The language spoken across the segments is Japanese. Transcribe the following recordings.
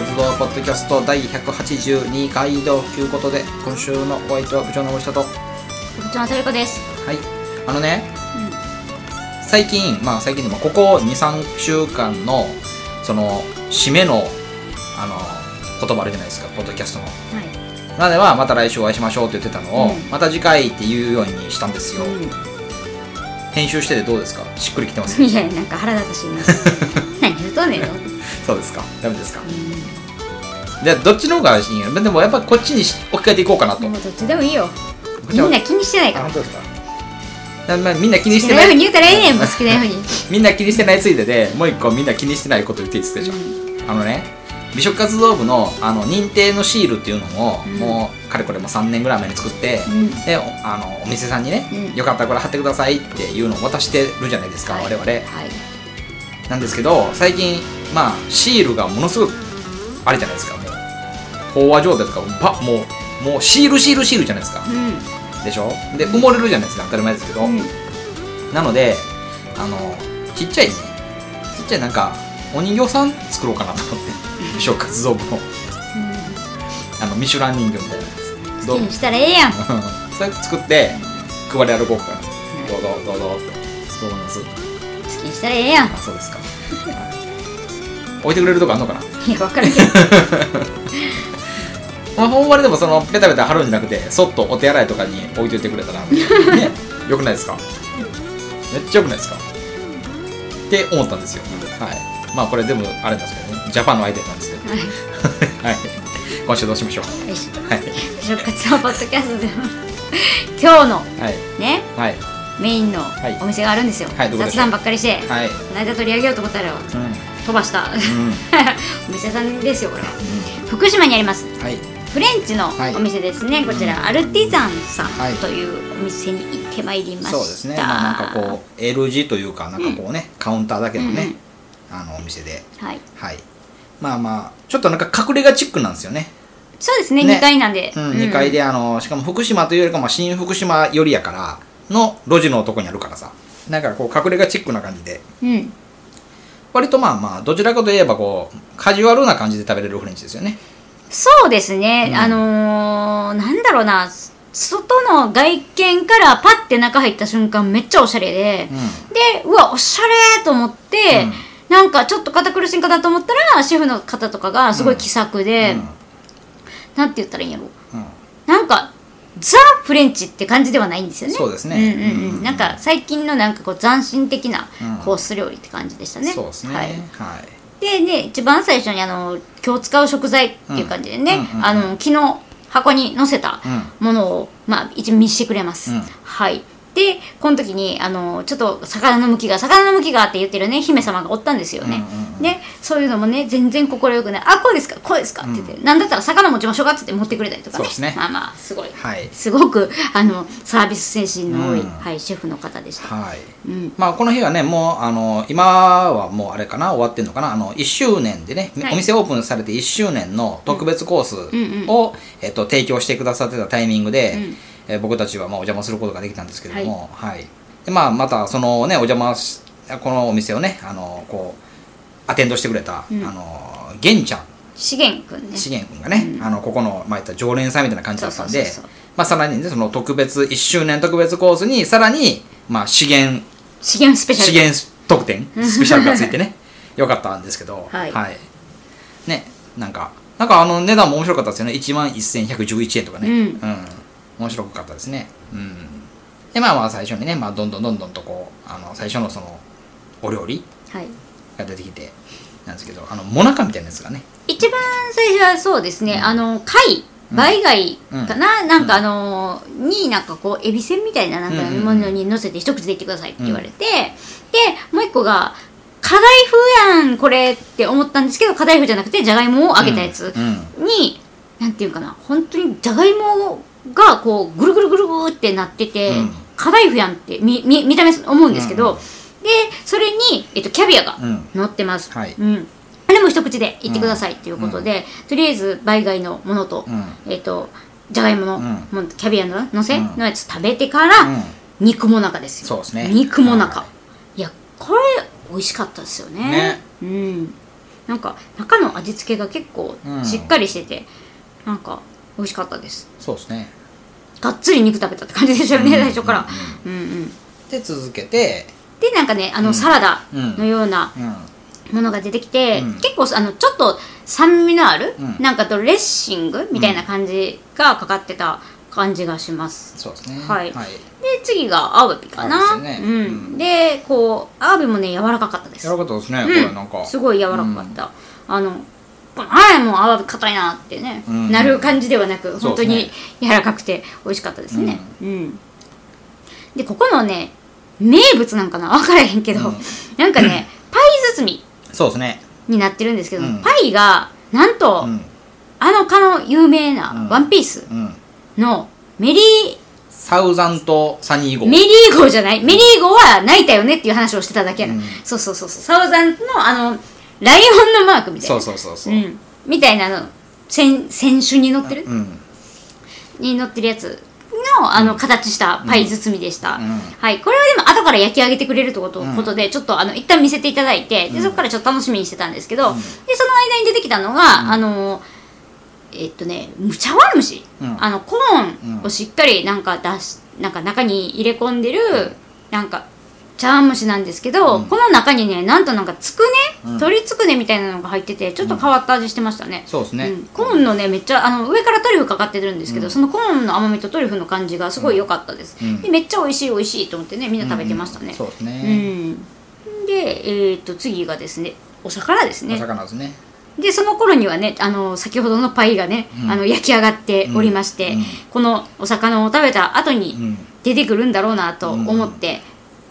活動ポッドキャスト第182回ということで今週のお相手は部長の森下とは部長のトリコです。いあのね、最近まあ最近でもここ23週間のその締めのあの言葉あるじゃないですかポッドキャストのはい。なのではまた来週お会いしましょうって言ってたのを、うんまた次回って言うようにしたんですよ、う編集しててどうですか？しっくりきてます？ん。いや、なんか腹立たしいな。何言うとんねんよ。そうですか。ダメですか。でどっちの方がいいんや？でもやっぱこっちにし置き換えていこうかなと。どっちでもいいよ。みんな気にしてないから。あ本当ですか。だまあみんな気に好してない。ええねん、もう好きなように。みんな気にしてないついででもう一個みんな気にしてないこと言っていいですかじゃあ。あのね美食活動部のあの認定のシールっていうのを、うん。もうかれこれも3年ぐらい前に作って、うん。でおあのお店さんにね、うん。よかったらこれ貼ってくださいっていうのを渡してるじゃないですか、はい。我々。はい。なんですけど最近まあシールがものすごくあれじゃないですか。もう飽和状態とかばもうもうシールシールシールじゃないですか。うでしょ？で埋もれるじゃないですか。当たり前ですけど、ん。うん。なのであのちっちゃいねちっちゃいなんかお人形さん作ろうかなと思って。美食活動部の。あのミシュラン人形みたいな。やつ好きにしたらええやん。それ作って配り歩こうかな。どうぞどうぞって。どう思います？好きにしたらええやん。あそうですか、は い置いてくれるとこあんのかな？いや、分からん。けど。まあ、ほんまにでもそのペタペタ貼るんじゃなくてそっとお手洗いとかに置いといてくれたらね よくないですか？めっちゃよくないですか？って思ったんですよ。はい。まあこれ全部あれなんですけどね。ジャパンのアイデアなんですけど。はい。はい。今週どうしましょう？よし。はい。食活動ポッドキャストでも。今日のはい。ね、はい。メインのはい。お店があるんですよ。はい。雑談ばっかりして。はい。この間取り上げようと思ったらうん飛ばした。うん。お店さんですよ、これは。福島にあります。はい。フレンチのはい。お店ですね、こちら、アルティザンさはい。んというお店に行ってまいりました。そうですね。まあなんかこう L 字というかなんかこうね、カウンターだけのね、あのお店で。はい、はい。まあまあちょっとなんか隠れ家チックなんですよね。そうですね。ね。2階なんで、うん、2階であのしかも福島というよりかまあ新福島寄りやからの路地のとこにあるからさ。なんかこう隠れ家チックな感じで。うん、割とまあまあどちらかといえばこうカジュアルな感じで食べれるフレンチですよね。そうですね、うん。あのー、なんだろうな。外の外見からパッて中入った瞬間めっちゃおしゃれで、うでうわおしゃれと思って、なんかちょっと堅苦しいかなと思ったらシェフの方とかがすごい気さくで、うん。なんて言ったらいいんやろ。うん。なんかザ・フレンチって感じではないんですよね。そうですね。うんうんうん。うん。なんか最近のなんかこう斬新的なうん。コース料理って感じでしたね、そうですね。はい、はい。でね一番最初にあの今日使う食材っていう感じでね、うんうんうん。あの昨日箱に載せたうん。ものを、まあ、一応見せてくれます、うん。はいでこの時にあのちょっと魚の向きが魚の向きがって言ってるね姫様がおったんですよね、うんそういうのもね全然快くね「あこうですか？こうですか」って言って、なんだったら魚持ちましょうかって言って持ってくれたりとか。ねそうですね。まあまあすごい。はい。すごくあのサービス精神の多い、うん。はい、シェフの方でした、はい。うん、まあこの日はねもうあの今はもうあれかな終わってんのかなあの1周年でね、はい。お店オープンされて1周年の特別コースんうん。を、えっと、提供してくださってたタイミングで、うんえー僕たちはまあお邪魔することができたんですけれども、はい。でまあ、またそのねお邪魔しこのお店をねあのこうアテンドしてくれた、うん。あの玄ちゃん。資源くんね。資源君がね、あのここの、まあ、言ったら常連さんみたいな感じだったんでまあさらにねその特別1周年特別コースにさらに、まあ、資源資源スペシャル。資源特典スペシャルがついてね よかったんですけどはい。ねなんかなんかあの値段も面白かったですよね。1万1111円とかね。うん面白かったですね。うん。でまあまあ最初にね、まあ、どんどんどんどんとこうあの最初のそのお料理はい。が出てきてなんですけどあのモナカみたいなやつがね。一番最初はそうですね、あの貝。貝貝かな、なんかあのになんかこうエビせんみたいななんかうんうんうんものに乗せて一口でいってくださいって言われて、でもう一個が課題風やんこれって思ったんですけど課題風じゃなくてじゃがいもを揚げたやつうんに、なんていうかな？本当にじゃがいもがこうぐるぐるぐるぐるってなってて、うん。課題風やんって見見見た目思うんですけど、うん。でそれに、えっと、キャビアがうん。乗ってます、はい。うん、でも一口でいってくださいっていうことで、とりあえず倍貝のものと、うん。えっ、とじゃがいもの、うん。キャビアののせ、うん。のやつ食べてから、うん。肉もなかですよ。そうですね。肉もなか、、はいやこれ美味しかったですよね。ね。うん。なんか中の味付けが結構うん。しっかりしてて、なんか美味しかったです。そうですね。がっつり肉食べたって感じでしたよね、うん最初から。うんうん。で続けて。でなんかねあの、うん。サラダうん。のようなうん。ものが出てきて、うん。結構あのちょっと酸味のある、うん。なんかドレッシングみたいな感じがかかってた感じがします、そうですね。はい。はい。で次がアワビかなうん。うん。でこうアワビもね柔らかかったです。やらかったですね、うん。これなんか。すごい柔らかかった、あのああもうアワビ硬いなってね、うん。なる感じではなく本当に柔らかくて美味しかったですね。うん、でここのね名物なんかな分からへんけど、うん。なんかね パイ包みそうですね。になってるんですけど、うん。パイがなんと、うん。あのかの有名うん。なワンピースうん。のメリーサウザントサニー号メリー号じゃない？メリー号は泣いたよねっていう話をしてただけな、うん。そうそうそうそう。サウザンのあのライオンのマークみたいな。そうそうそうそう。うん、みたいなの。選選手に乗ってる、うん。に乗ってるやつのあの形したパイ包みでした、うん。はい、これはでも後から焼き上げてくれるってこと,、うん。ことでちょっとあの一旦見せていただいてでそこからちょっと楽しみにしてたんですけど、うん。でその間に出てきたのが、あのえっとね茶碗蒸し、うん。あのコーンをしっかりなんか出しなんか中に入れ込んでる、なんか茶碗蒸しなんですけど、うん。この中にねなんとなんかつくね、うん。鶏つくねみたいなのが入っててちょっと変わった味してましたね、そうですね、うん、コーンのねめっちゃあの上からトリュフかかってるんですけど、うん。そのコーンの甘みとトリュフの感じがすごい良かったです、うん。でめっちゃ美味しい美味しいと思ってねみんな食べてましたね。そうですうね、ん、でえっ、と次がですねお魚ですおね魚ですね。でその頃にはねあの先ほどのパイがね、うん。あの焼き上がっておりまして、うん。このお魚を食べた後にうん。出てくるんだろうなと思って、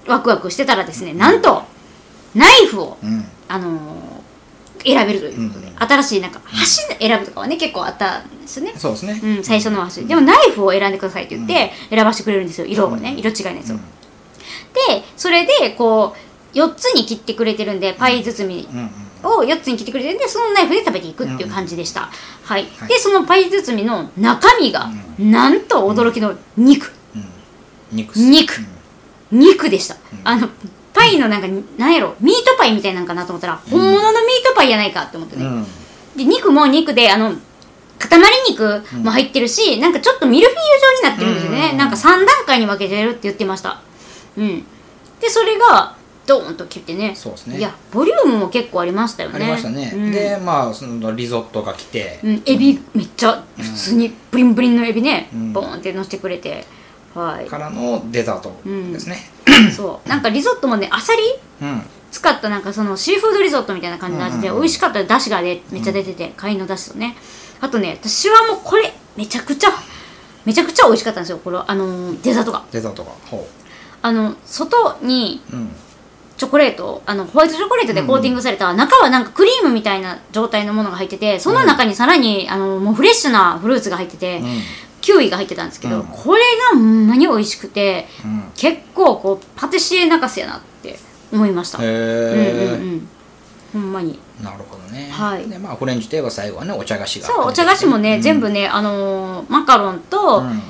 ワクワクしてたらですねなんとナイフをうん。あのー選べるということで、うん。新しいなんか箸選ぶとかはね結構あったんですよね、そうですね、うん、最初の箸。でもナイフを選んでくださいって言って選ばせてくれるんですよ。色をね、うん。色違いのやつを、うん。でそれでこう4つに切ってくれてるんでパイ包みうんうん。を4つに切ってくれてるんでそのナイフで食べていくっていう感じでした、はい、はい。でそのパイ包みの中身が、なんと驚きの肉。うん。肉っす。肉肉でした、あのパイのなんかなんやろミートパイみたいなんかなと思ったら、本物のミートパイやないかって思ってね、うん。で肉も肉であの塊肉も入ってるし、なんかちょっとミルフィーユ状になってるんですよね、うん。なんか3段階に分けてるって言ってました。うん。でそれがドーンと切ってね。そうですね。いやボリュームも結構ありましたよね。ありましたね、うん。でまあそのリゾットが来て、うん、エビめっちゃ普通にブリンブリンのエビね、うん。ボーンって乗せてくれて。はいからのデザートですね。そう。なんかリゾットもねあさりうん、使ったなんかそのシーフードリゾットみたいな感じの味でうんうんうん。美味しかっただしがねめっちゃ出てて貝のだしとね。あとね私はもうこれめちゃくちゃめちゃくちゃ美味しかったんですよこれあのーデザートが。デザートが。ほあの外にううん。チョコレートあのホワイトチョコレートでコーティングされた、中はなんかクリームみたいな状態のものが入っててその中にさらに、あのもうフレッシュなフルーツが入ってて、うんキウイが入ってたんですけど、うん。これがほんまに美味しくてうん。結構こうパティシエ泣かせやなって思いました、へうんえ、うんうん。ほんまに。なるほどね。はい。でまあフレンチといえば最後はねお茶菓子が。そうお茶菓子もね、うん。全部ねあのーマカロンと、うん。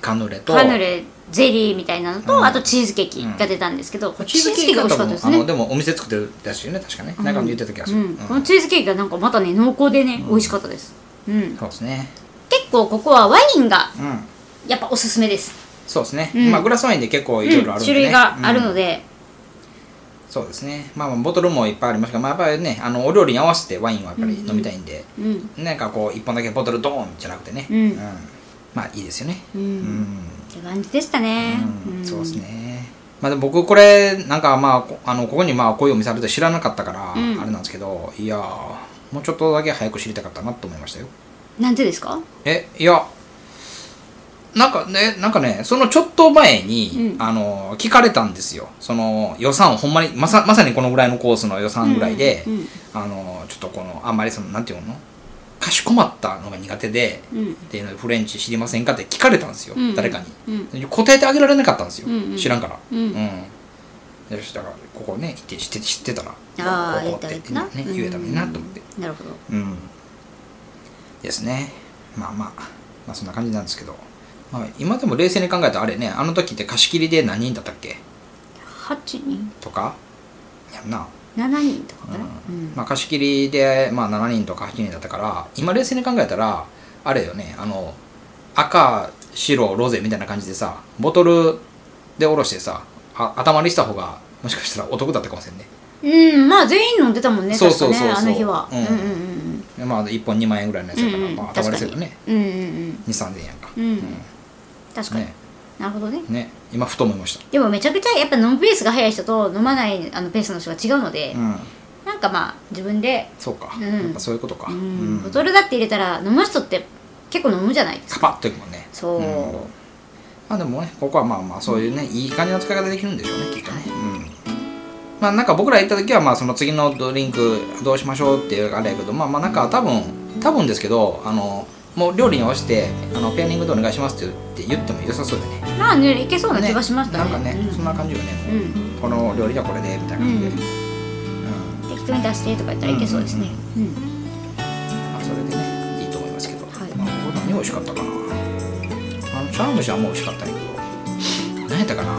カヌレと。カヌレゼリーみたいなのと、うん。あとチーズケーキが出たんですけど、チーズケーキが美味しかったですね。でもお店作ってるやつよね確かね。なんか言ってた気がする、うん。このチーズケーキがなんかまたね濃厚でね、美味しかったです、うん、そうですね結構ここはワインがうん。やっぱおすすめです、そうですね、うん。まあグラスワインで結構いろいろあるんで、ね。種類があるのうんで、そうですね。まあまあボトルもいっぱいありますが、まあ、やっぱりねあのお料理に合わせてワインはやっぱり飲みたいんで、うん。なんかこう一本だけボトルドーンじゃなくてね、うん。まあいいですよね。うん。うん、って感じでしたね、うん。ん。そうですね。まあでも僕これなんかまあこあのここにまあこういうお店あるって知らなかったから、うん。あれなんですけどいやーもうちょっとだけ早く知りたかったなと思いましたよなんでですか？えいやなんかねなんかねそのちょっと前に、うん。あの聞かれたんですよ。その予算ほんまにまさまさにこのぐらいのコースの予算ぐらいで、うんうん。あのちょっとこのあんまりそのなんていうの？かしこまったのが苦手で、うん。っていうのでフレンチ知りませんかって聞かれたんですよ、うん誰かに。うん。答えてあげられなかったんですよ、うんうん。知らんから。うん。でそしたらここね行って知って知ってたら。ああここって言ったらいいな、ね、言えたのになと思って。うん。なるほど。うんですね。まあまあまあそんな感じなんですけど、まあ、今でも冷静に考えたらあれねあの時って貸し切りで何人だったっけ？8人。とか？やんな。7人とかかな、うん。まあ、貸し切りで、まあ、7人とか8人だったから今冷静に考えたらあれよねあの赤白ロゼみたいな感じでさボトルでおろしてさあ頭にした方がもしかしたらお得だったかもしれんね。うんまあ全員飲んでたもんねそうそうそうそう。ねあの日は、うん。うんうんでまあ1本2万円ぐらいのやつだから、うんうんまあ、頭にするとね。うんうんうん。2 3 0 0円やんか、うん。うん。確かに、ね。なるほどね。ね。今ふと思いました。でもめちゃくちゃやっぱ飲むペースが速い人と飲まないあのペースの人が違うので、うん。なんかまあ自分で、そうか、うん。やっぱそういうことか、うん。うん。ボトルだって入れたら飲む人って結構飲むじゃないですか。カパッといくもんね。そう、うん。まあでもねここはまあまあそういうねいい感じの使い方できるんでしょうねきっとね。うんまあなんか僕ら行った時はまあその次のドリンクどうしましょうっていうあれやけどまあまあなんか多分多分ですけどあのもう料理に合わせてあのペアリングでお願いしますって言っても良さそうだね。まあねいけそうな気がしましたね。なんかね、うん。そんな感じよね、うん。この料理はこれでみたいな感じで、うん。うん。適当に出してとか言ったらいけそうですね。うん、まあ、それでねいいと思いますけど、はい。まあ、何美味しかったかな。あの茶碗蒸しはもう美味しかったけど。何やったかな。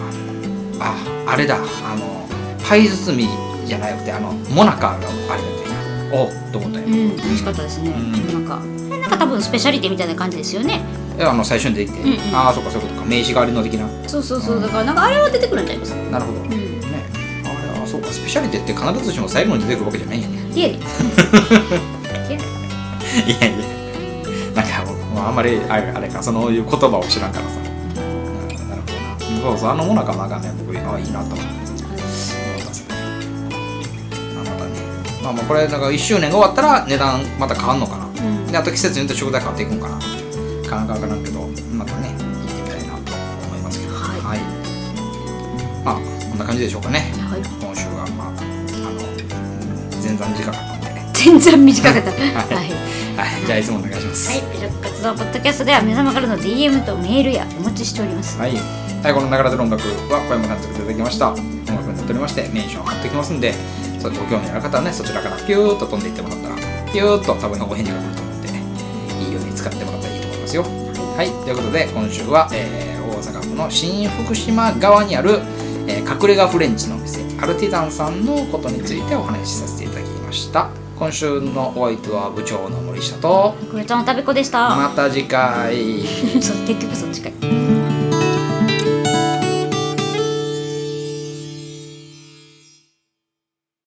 ああれだ。あのパイ包みじゃなくてあのモナカがあれだったん。やおっと思ったんや、うん、美味しかったですね、うん。なんかなんか多分スペシャリティみたいな感じですよね。えあの最初に出てきて、うんうん。ああそうかそういうことか名刺代わりの的な。そうそうそうだからなんかあれは出てくるんじゃないですかなるほど、うん。ね。あれはそうかスペシャリティって必ずしも最後に出てくるわけじゃないんやねティエリティエリいやいやなんかあんまりあれあれかそのいう言葉を知らんからさ、うん、なるほどな。そうそうあのモナカなんかね僕あいいなと思ってまあまあこれだから1周年が終わったら値段また変わんのかな、うん。であと季節によって食材変わっていくんかな。かなかわからんけどまたね行ってみたいなと思いますけど。はい。まあこんな感じでしょうかね。はい。今週はまああの前座短かったんで。全然短かった。はい。はい。じゃあいつもお願いします。はい、美食活動ポッドキャストでは皆様からの DM とメールやお待ちしております。はい、はい、この流れてる音楽は小山さん作っていただきました。音楽になっておりましてメンションを貼ってきますんでそご興味ある方はねそちらからピューッと飛んでいってもらったらピューッと多分お返事が来ると思うんでいいように使ってもらったらいいと思いますよはいということで今週は、えー大阪府の新福島側にある、えー隠れ家フレンチのお店アルティザンさんのことについてお話しさせていただきました今週のお相手は部長の森下とこれちゃんの食べ子でした。また次回 結局そっちかい。